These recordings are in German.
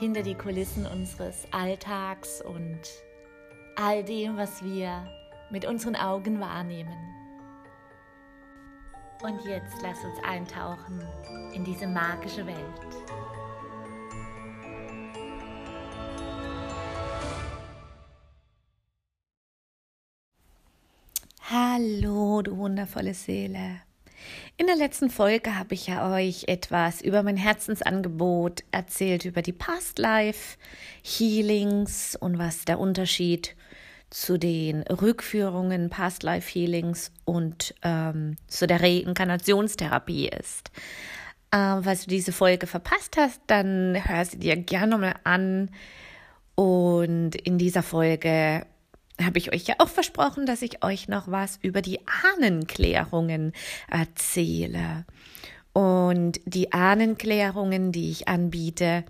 Hinter die Kulissen unseres Alltags und all dem, was wir mit unseren Augen wahrnehmen. Und jetzt lass uns eintauchen in diese magische Welt. Hallo, du wundervolle Seele. In der letzten Folge habe ich ja euch etwas über mein Herzensangebot erzählt, über die Past Life Healings und was der Unterschied zu den Rückführungen Past Life Healings und ähm, zu der Reinkarnationstherapie ist. Ähm, falls du diese Folge verpasst hast, dann hör sie dir gerne nochmal an. Und in dieser Folge habe ich euch ja auch versprochen, dass ich euch noch was über die Ahnenklärungen erzähle. Und die Ahnenklärungen, die ich anbiete,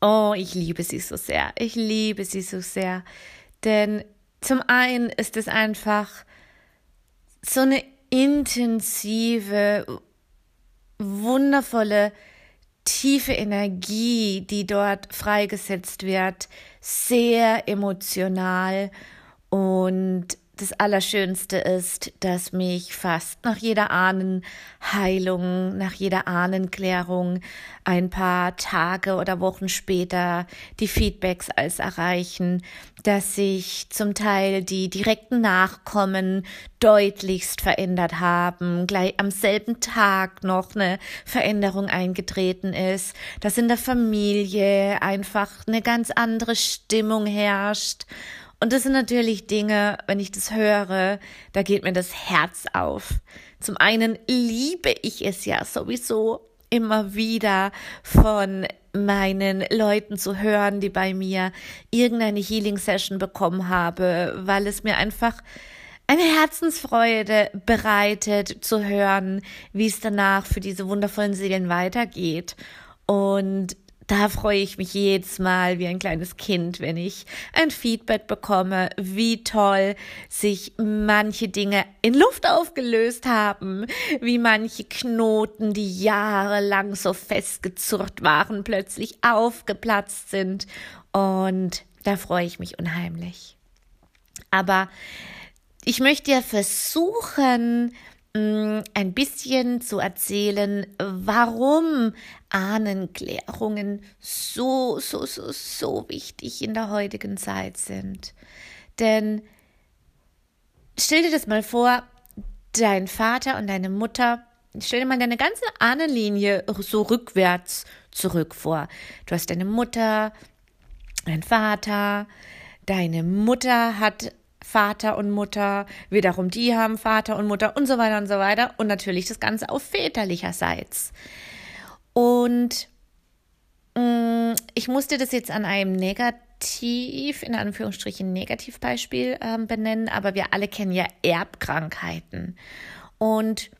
oh, ich liebe sie so sehr. Ich liebe sie so sehr. Denn zum einen ist es einfach so eine intensive, wundervolle tiefe Energie, die dort freigesetzt wird, sehr emotional und das Allerschönste ist, dass mich fast nach jeder Ahnenheilung, nach jeder Ahnenklärung ein paar Tage oder Wochen später die Feedbacks als erreichen, dass sich zum Teil die direkten Nachkommen deutlichst verändert haben, gleich am selben Tag noch eine Veränderung eingetreten ist, dass in der Familie einfach eine ganz andere Stimmung herrscht und das sind natürlich Dinge, wenn ich das höre, da geht mir das Herz auf. Zum einen liebe ich es ja sowieso immer wieder von meinen Leuten zu hören, die bei mir irgendeine Healing Session bekommen habe, weil es mir einfach eine Herzensfreude bereitet zu hören, wie es danach für diese wundervollen Seelen weitergeht. Und da freue ich mich jedes Mal wie ein kleines Kind, wenn ich ein Feedback bekomme, wie toll sich manche Dinge in Luft aufgelöst haben, wie manche Knoten, die jahrelang so festgezurrt waren, plötzlich aufgeplatzt sind. Und da freue ich mich unheimlich. Aber ich möchte ja versuchen, ein bisschen zu erzählen, warum Ahnenklärungen so, so, so, so wichtig in der heutigen Zeit sind. Denn stell dir das mal vor, dein Vater und deine Mutter, stell dir mal deine ganze Ahnenlinie so rückwärts zurück vor. Du hast deine Mutter, dein Vater, deine Mutter hat Vater und Mutter, wiederum die haben Vater und Mutter und so weiter und so weiter und natürlich das Ganze auf väterlicherseits. Und mh, mm, ich musste das jetzt an einem negativ, in Anführungsstrichen Negativbeispiel äh, benennen, aber wir alle kennen ja Erbkrankheiten. Und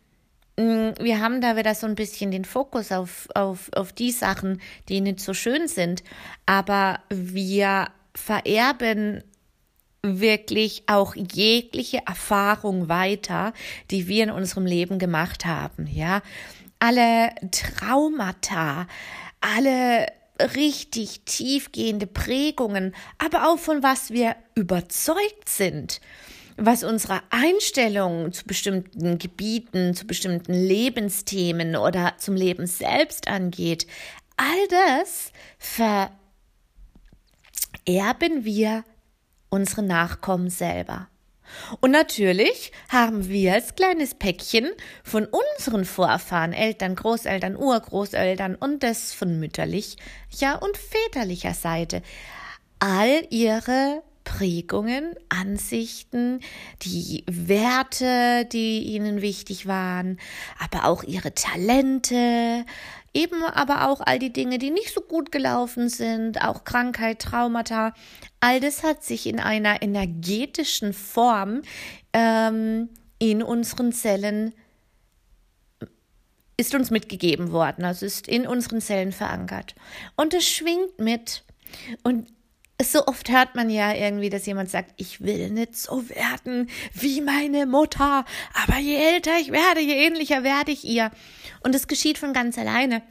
mm, wir haben da wieder so ein bisschen den Fokus auf, auf, auf die Sachen, die nicht so schön sind, aber wir vererben wirklich auch jegliche Erfahrung weiter, die wir in unserem Leben gemacht haben, ja. Alle Traumata, alle richtig tiefgehende Prägungen, aber auch von was wir überzeugt sind, was unsere Einstellung zu bestimmten Gebieten, zu bestimmten Lebensthemen oder zum Leben selbst angeht, all das vererben wir unsere Nachkommen selber. Und natürlich haben wir als kleines Päckchen von unseren Vorfahren, Eltern, Großeltern, Urgroßeltern und das von mütterlicher und väterlicher Seite all ihre Prägungen, Ansichten, die Werte, die ihnen wichtig waren, aber auch ihre Talente, eben aber auch all die Dinge, die nicht so gut gelaufen sind, auch Krankheit, Traumata. All das hat sich in einer energetischen Form ähm, in unseren Zellen ist uns mitgegeben worden, also ist in unseren Zellen verankert. Und es schwingt mit. Und so oft hört man ja irgendwie, dass jemand sagt, ich will nicht so werden wie meine Mutter, aber je älter ich werde, je ähnlicher werde ich ihr. Und es geschieht von ganz alleine.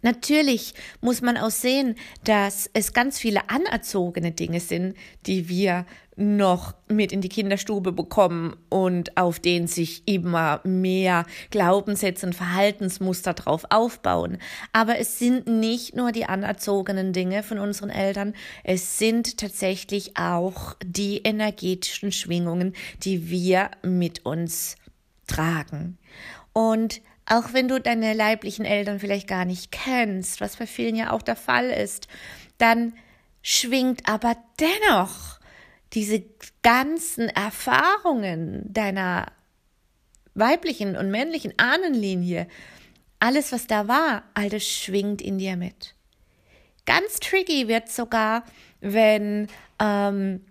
Natürlich muss man auch sehen, dass es ganz viele anerzogene Dinge sind, die wir noch mit in die Kinderstube bekommen und auf denen sich immer mehr Glaubenssätze und Verhaltensmuster drauf aufbauen. Aber es sind nicht nur die anerzogenen Dinge von unseren Eltern, es sind tatsächlich auch die energetischen Schwingungen, die wir mit uns tragen. Und auch wenn du deine leiblichen Eltern vielleicht gar nicht kennst, was bei vielen ja auch der Fall ist, dann schwingt aber dennoch diese ganzen Erfahrungen deiner weiblichen und männlichen Ahnenlinie, alles, was da war, all das schwingt in dir mit. Ganz tricky wird sogar, wenn ähm,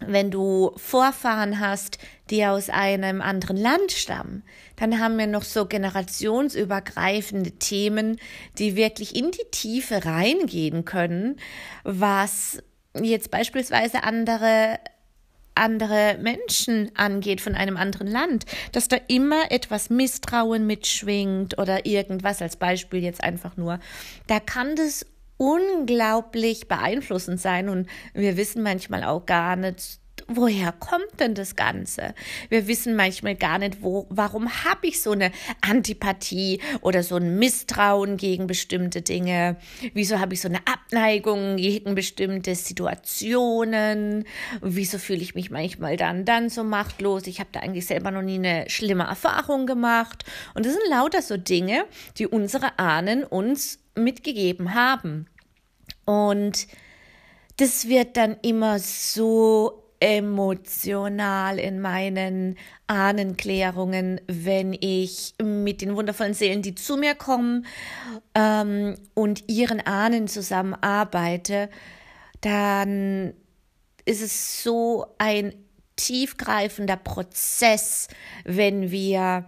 wenn du Vorfahren hast, die aus einem anderen Land stammen, dann haben wir noch so generationsübergreifende Themen, die wirklich in die Tiefe reingehen können, was jetzt beispielsweise andere andere Menschen angeht von einem anderen Land, dass da immer etwas Misstrauen mitschwingt oder irgendwas als Beispiel jetzt einfach nur. Da kann das unglaublich beeinflussend sein und wir wissen manchmal auch gar nicht, woher kommt denn das Ganze? Wir wissen manchmal gar nicht, wo, warum habe ich so eine Antipathie oder so ein Misstrauen gegen bestimmte Dinge? Wieso habe ich so eine Abneigung gegen bestimmte Situationen? Wieso fühle ich mich manchmal dann, dann so machtlos? Ich habe da eigentlich selber noch nie eine schlimme Erfahrung gemacht. Und das sind lauter so Dinge, die unsere Ahnen uns mitgegeben haben. Und das wird dann immer so emotional in meinen Ahnenklärungen, wenn ich mit den wundervollen Seelen, die zu mir kommen ähm, und ihren Ahnen zusammenarbeite, dann ist es so ein tiefgreifender Prozess, wenn wir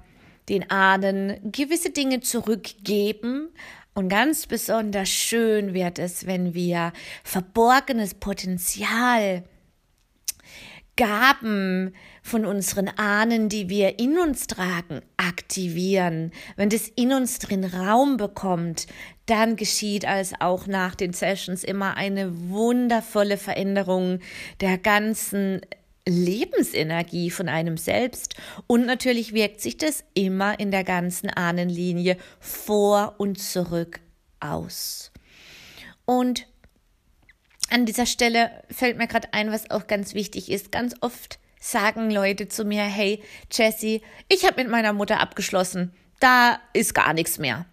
den Ahnen gewisse Dinge zurückgeben, und ganz besonders schön wird es, wenn wir verborgenes Potenzial Gaben von unseren Ahnen, die wir in uns tragen, aktivieren. Wenn das in uns drin Raum bekommt, dann geschieht als auch nach den Sessions immer eine wundervolle Veränderung der ganzen Lebensenergie von einem selbst und natürlich wirkt sich das immer in der ganzen Ahnenlinie vor und zurück aus. Und an dieser Stelle fällt mir gerade ein, was auch ganz wichtig ist. Ganz oft sagen Leute zu mir, hey Jessie, ich habe mit meiner Mutter abgeschlossen, da ist gar nichts mehr.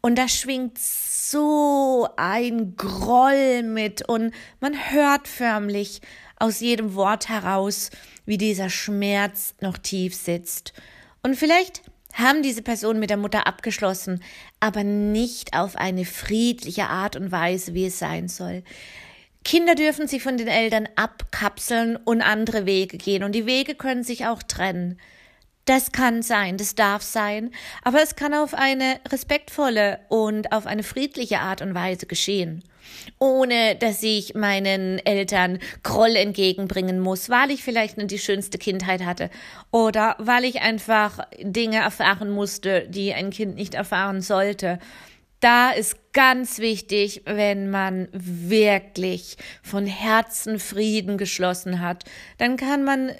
Und da schwingt so ein Groll mit und man hört förmlich aus jedem Wort heraus, wie dieser Schmerz noch tief sitzt. Und vielleicht haben diese Personen mit der Mutter abgeschlossen, aber nicht auf eine friedliche Art und Weise, wie es sein soll. Kinder dürfen sich von den Eltern abkapseln und andere Wege gehen. Und die Wege können sich auch trennen. Das kann sein, das darf sein, aber es kann auf eine respektvolle und auf eine friedliche Art und Weise geschehen. Ohne dass ich meinen Eltern Groll entgegenbringen muss, weil ich vielleicht nicht die schönste Kindheit hatte oder weil ich einfach Dinge erfahren musste, die ein Kind nicht erfahren sollte. Da ist ganz wichtig, wenn man wirklich von Herzen Frieden geschlossen hat, dann kann man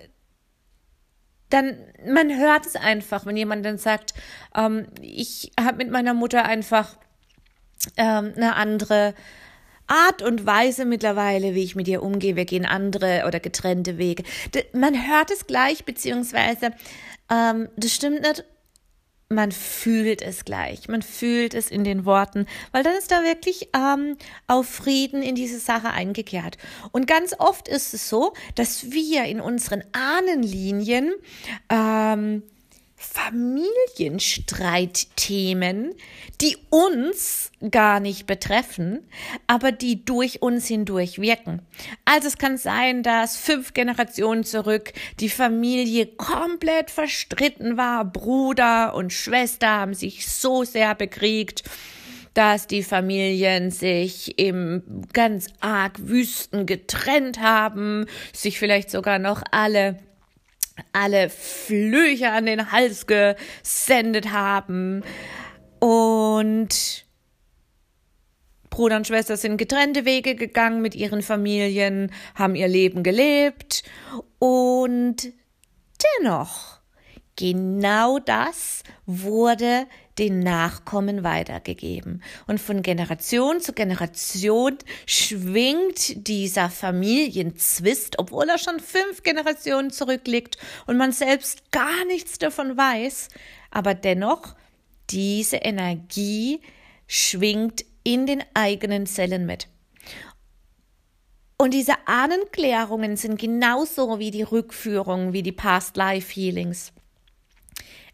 dann man hört es einfach, wenn jemand dann sagt, ähm, ich habe mit meiner Mutter einfach ähm, eine andere Art und Weise mittlerweile, wie ich mit ihr umgehe. Wir gehen andere oder getrennte Wege. Man hört es gleich, beziehungsweise ähm, das stimmt nicht man fühlt es gleich, man fühlt es in den Worten, weil dann ist da wirklich ähm, auf Frieden in diese Sache eingekehrt. Und ganz oft ist es so, dass wir in unseren Ahnenlinien ähm, Familienstreitthemen, die uns gar nicht betreffen, aber die durch uns hindurch wirken. Also es kann sein, dass fünf Generationen zurück die Familie komplett verstritten war. Bruder und Schwester haben sich so sehr bekriegt dass die Familien sich im ganz arg Wüsten getrennt haben, sich vielleicht sogar noch alle alle Flüche an den Hals gesendet haben. Und Bruder und Schwester sind getrennte Wege gegangen mit ihren Familien, haben ihr Leben gelebt und dennoch genau das wurde den Nachkommen weitergegeben. Und von Generation zu Generation schwingt dieser Familienzwist, obwohl er schon fünf Generationen zurückliegt und man selbst gar nichts davon weiß, aber dennoch diese Energie schwingt in den eigenen Zellen mit. Und diese Ahnenklärungen sind genauso wie die Rückführung, wie die Past Life Healings.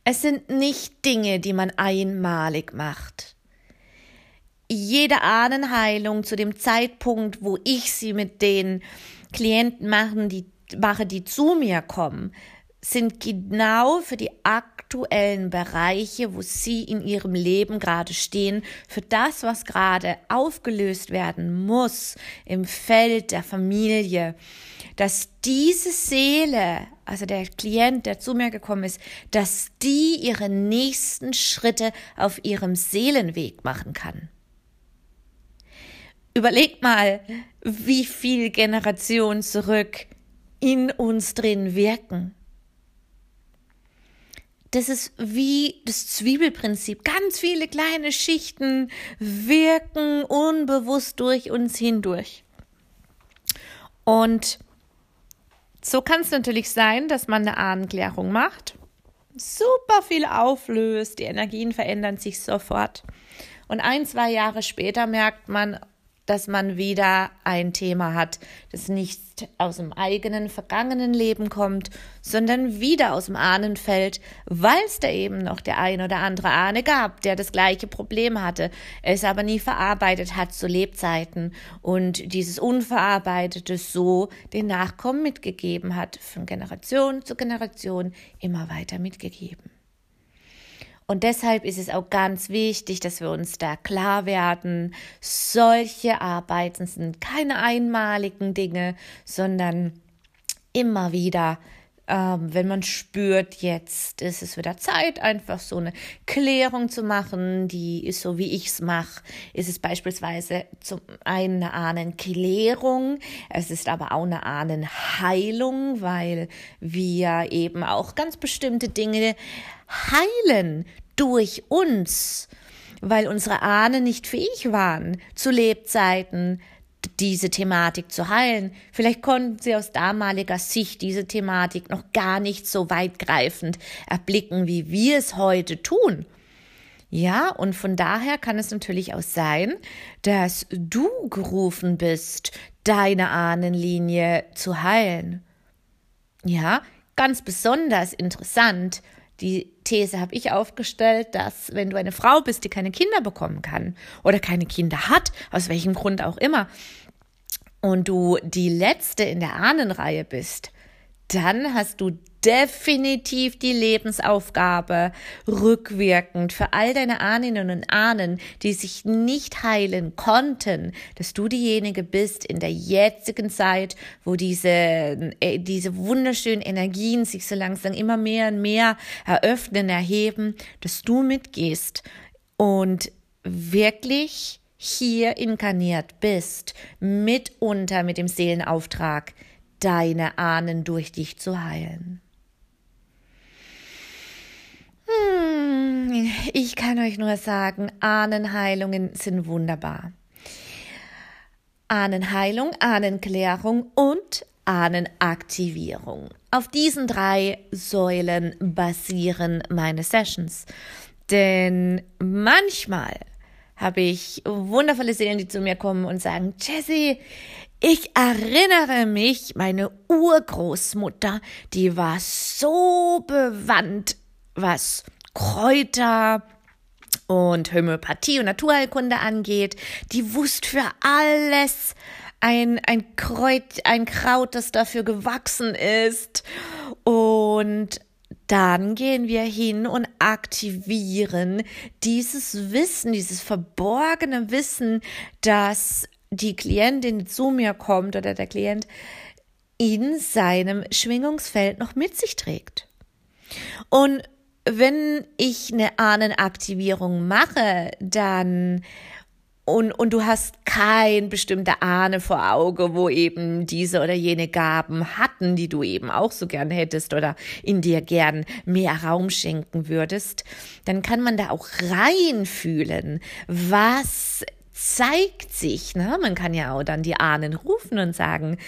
Es sind nicht Dinge, die man einmalig macht. Jede Ahnenheilung zu dem Zeitpunkt, wo ich sie mit den Klienten machen, die, mache, die zu mir kommen, sind genau für die aktuellen Bereiche, wo sie in ihrem Leben gerade stehen, für das, was gerade aufgelöst werden muss im Feld der Familie, dass diese Seele, also der Klient, der zu mir gekommen ist, dass die ihre nächsten Schritte auf ihrem Seelenweg machen kann. Überleg mal, wie viel Generationen zurück in uns drin wirken. Das ist wie das Zwiebelprinzip. Ganz viele kleine Schichten wirken unbewusst durch uns hindurch. Und so kann es natürlich sein, dass man eine Ahnenklärung macht, super viel auflöst, die Energien verändern sich sofort. Und ein, zwei Jahre später merkt man, dass man wieder ein Thema hat, das nicht aus dem eigenen vergangenen Leben kommt, sondern wieder aus dem Ahnenfeld, weil es da eben noch der ein oder andere Ahne gab, der das gleiche Problem hatte, es aber nie verarbeitet hat zu Lebzeiten und dieses Unverarbeitete so den Nachkommen mitgegeben hat, von Generation zu Generation immer weiter mitgegeben. Und deshalb ist es auch ganz wichtig, dass wir uns da klar werden, solche Arbeiten sind keine einmaligen Dinge, sondern immer wieder ähm, wenn man spürt, jetzt ist es wieder Zeit, einfach so eine Klärung zu machen, die ist so, wie ich es mache, ist es beispielsweise zum einen eine Ahnenklärung, es ist aber auch eine Ahnenheilung, weil wir eben auch ganz bestimmte Dinge heilen durch uns, weil unsere Ahnen nicht fähig waren, zu Lebzeiten diese Thematik zu heilen. Vielleicht konnten sie aus damaliger Sicht diese Thematik noch gar nicht so weitgreifend erblicken, wie wir es heute tun. Ja, und von daher kann es natürlich auch sein, dass du gerufen bist, deine Ahnenlinie zu heilen. Ja, ganz besonders interessant. Die These habe ich aufgestellt, dass wenn du eine Frau bist, die keine Kinder bekommen kann oder keine Kinder hat, aus welchem Grund auch immer, und du die letzte in der Ahnenreihe bist, dann hast du definitiv die Lebensaufgabe, rückwirkend für all deine Ahnen und Ahnen, die sich nicht heilen konnten, dass du diejenige bist in der jetzigen Zeit, wo diese, äh, diese wunderschönen Energien sich so langsam immer mehr und mehr eröffnen, erheben, dass du mitgehst und wirklich hier inkarniert bist, mitunter mit dem Seelenauftrag, deine Ahnen durch dich zu heilen. Ich kann euch nur sagen, Ahnenheilungen sind wunderbar. Ahnenheilung, Ahnenklärung und Ahnenaktivierung. Auf diesen drei Säulen basieren meine Sessions. Denn manchmal habe ich wundervolle Seelen, die zu mir kommen und sagen, Jessie, ich erinnere mich, meine Urgroßmutter, die war so bewandt, was Kräuter und Homöopathie und Naturheilkunde angeht. Die wusste für alles ein, ein Kreuz, ein Kraut, das dafür gewachsen ist. Und dann gehen wir hin und aktivieren dieses Wissen, dieses verborgene Wissen, das die Klientin zu mir kommt oder der Klient in seinem Schwingungsfeld noch mit sich trägt. Und wenn ich eine Ahnenaktivierung mache, dann und, und du hast kein bestimmter Ahne vor Auge, wo eben diese oder jene Gaben hatten, die du eben auch so gern hättest oder in dir gern mehr Raum schenken würdest, dann kann man da auch reinfühlen, was zeigt sich. Ne? Man kann ja auch dann die Ahnen rufen und sagen,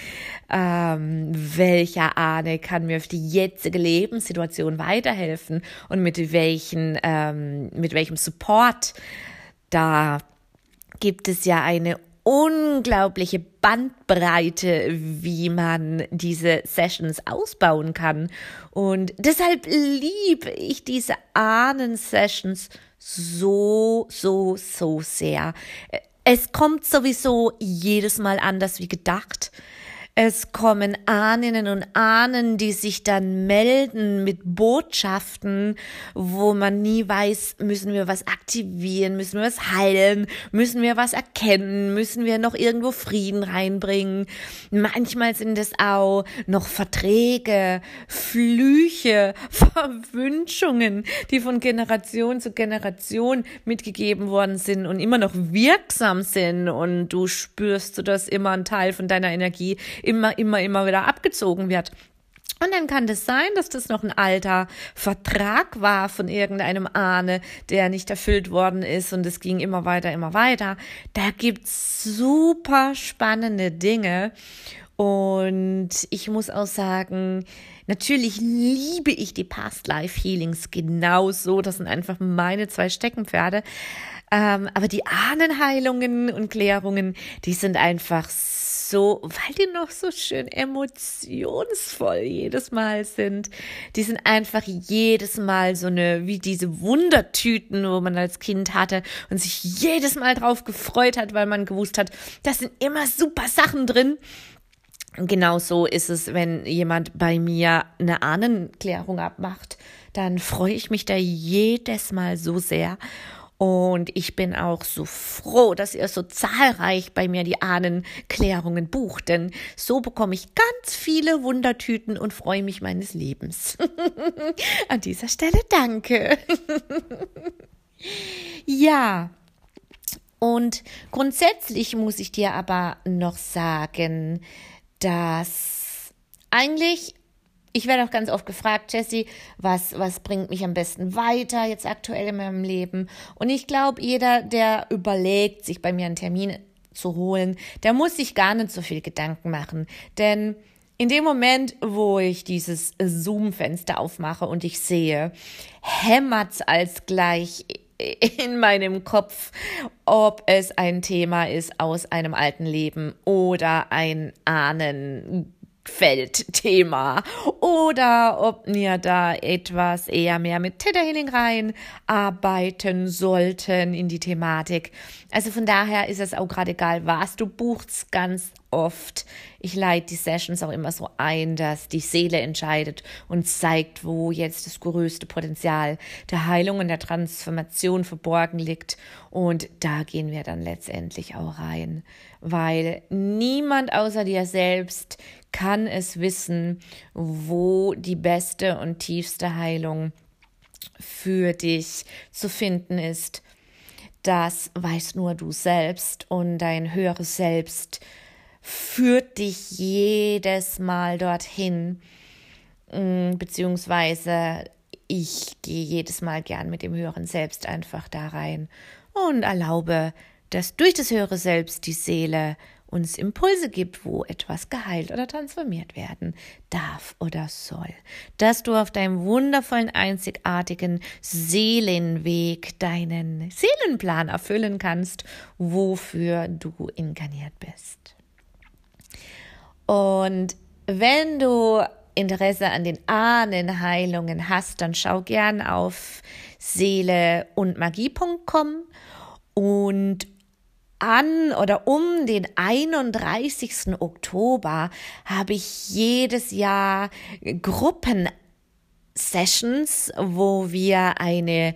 ähm, welcher Ahne kann mir auf die jetzige Lebenssituation weiterhelfen und mit welchen, ähm, mit welchem Support da gibt es ja eine unglaubliche Bandbreite, wie man diese Sessions ausbauen kann. Und deshalb liebe ich diese Ahnen-Sessions so, so, so sehr. Es kommt sowieso jedes Mal anders wie gedacht. Es kommen Ahnen und Ahnen, die sich dann melden mit Botschaften, wo man nie weiß, müssen wir was aktivieren, müssen wir was heilen, müssen wir was erkennen, müssen wir noch irgendwo Frieden reinbringen. Manchmal sind es auch noch Verträge, Flüche, Verwünschungen, die von Generation zu Generation mitgegeben worden sind und immer noch wirksam sind und du spürst, dass immer ein Teil von deiner Energie immer, immer, immer wieder abgezogen wird. Und dann kann das sein, dass das noch ein alter Vertrag war von irgendeinem Ahne, der nicht erfüllt worden ist und es ging immer weiter, immer weiter. Da gibt's super spannende Dinge. Und ich muss auch sagen, natürlich liebe ich die Past Life Healings genauso. Das sind einfach meine zwei Steckenpferde. Ähm, aber die Ahnenheilungen und Klärungen, die sind einfach so, weil die noch so schön emotionsvoll jedes Mal sind. Die sind einfach jedes Mal so eine, wie diese Wundertüten, wo man als Kind hatte und sich jedes Mal drauf gefreut hat, weil man gewusst hat, da sind immer super Sachen drin. Genauso ist es, wenn jemand bei mir eine Ahnenklärung abmacht, dann freue ich mich da jedes Mal so sehr. Und ich bin auch so froh, dass ihr so zahlreich bei mir die Ahnenklärungen bucht, denn so bekomme ich ganz viele Wundertüten und freue mich meines Lebens. An dieser Stelle danke. ja. Und grundsätzlich muss ich dir aber noch sagen, dass eigentlich ich werde auch ganz oft gefragt, Jessie, was, was bringt mich am besten weiter jetzt aktuell in meinem Leben? Und ich glaube, jeder, der überlegt, sich bei mir einen Termin zu holen, der muss sich gar nicht so viel Gedanken machen. Denn in dem Moment, wo ich dieses Zoom-Fenster aufmache und ich sehe, hämmert's als gleich in meinem Kopf, ob es ein Thema ist aus einem alten Leben oder ein Ahnen Feldthema oder ob wir da etwas eher mehr mit Theta Healing rein arbeiten sollten in die Thematik. Also von daher ist es auch gerade egal, was du buchst, ganz oft. Ich leite die Sessions auch immer so ein, dass die Seele entscheidet und zeigt, wo jetzt das größte Potenzial der Heilung und der Transformation verborgen liegt. Und da gehen wir dann letztendlich auch rein, weil niemand außer dir selbst kann es wissen, wo die beste und tiefste Heilung für dich zu finden ist. Das weißt nur du selbst und dein höheres Selbst führt dich jedes Mal dorthin, mm, beziehungsweise ich gehe jedes Mal gern mit dem höheren Selbst einfach da rein und erlaube, dass durch das höhere Selbst die Seele uns Impulse gibt, wo etwas geheilt oder transformiert werden darf oder soll. Dass du auf deinem wundervollen, einzigartigen Seelenweg deinen Seelenplan erfüllen kannst, wofür du inkarniert bist. Und wenn du Interesse an den Ahnenheilungen hast, dann schau gern auf seele und magie.com und an oder um den 31. Oktober habe ich jedes Jahr Gruppen Sessions, wo wir eine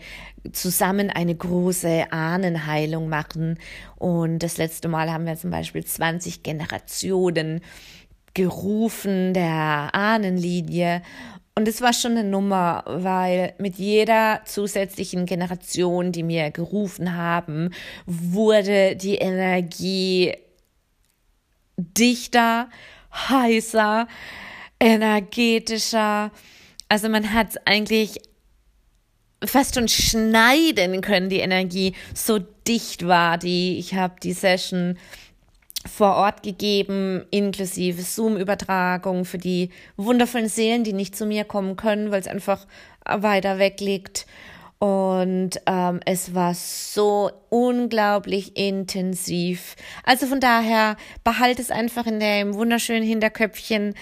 zusammen eine große Ahnenheilung machen. Und das letzte Mal haben wir zum Beispiel 20 Generationen gerufen der Ahnenlinie und es war schon eine Nummer, weil mit jeder zusätzlichen Generation, die mir gerufen haben, wurde die Energie dichter, heißer, energetischer. Also man hat eigentlich fast schon schneiden können, die Energie, so dicht war die. Ich habe die Session vor Ort gegeben, inklusive Zoom-Übertragung für die wundervollen Seelen, die nicht zu mir kommen können, weil es einfach weiter weg liegt. Und ähm, es war so unglaublich intensiv. Also von daher behalte es einfach in dem wunderschönen Hinterköpfchen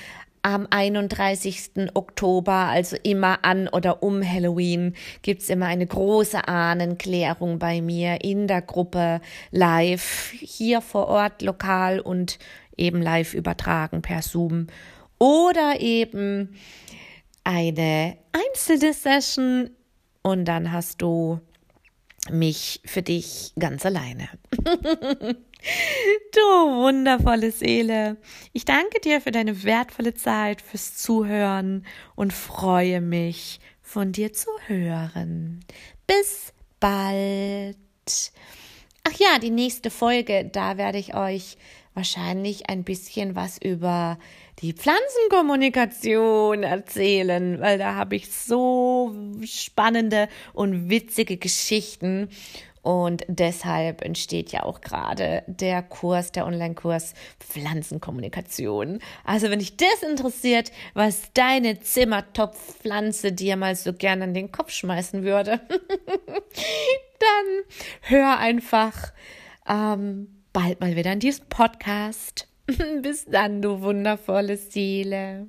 am 31. Oktober, also immer an oder um Halloween, gibt's immer eine große Ahnenklärung bei mir in der Gruppe live, hier vor Ort, lokal und eben live übertragen per Zoom. Oder eben eine einzelne Session und dann hast du mich für dich ganz alleine. Du wundervolle Seele, ich danke dir für deine wertvolle Zeit, fürs Zuhören und freue mich, von dir zu hören. Bis bald. Ach ja, die nächste Folge, da werde ich euch wahrscheinlich ein bisschen was über die Pflanzenkommunikation erzählen, weil da habe ich so spannende und witzige Geschichten und deshalb entsteht ja auch gerade der Kurs, der Online-Kurs Pflanzenkommunikation. Also wenn dich das interessiert, was deine Zimmertopfpflanze dir mal so gern an den Kopf schmeißen würde, dann hör einfach ähm, bald mal wieder an diesem Podcast. Bis dann, du wundervolle Seele.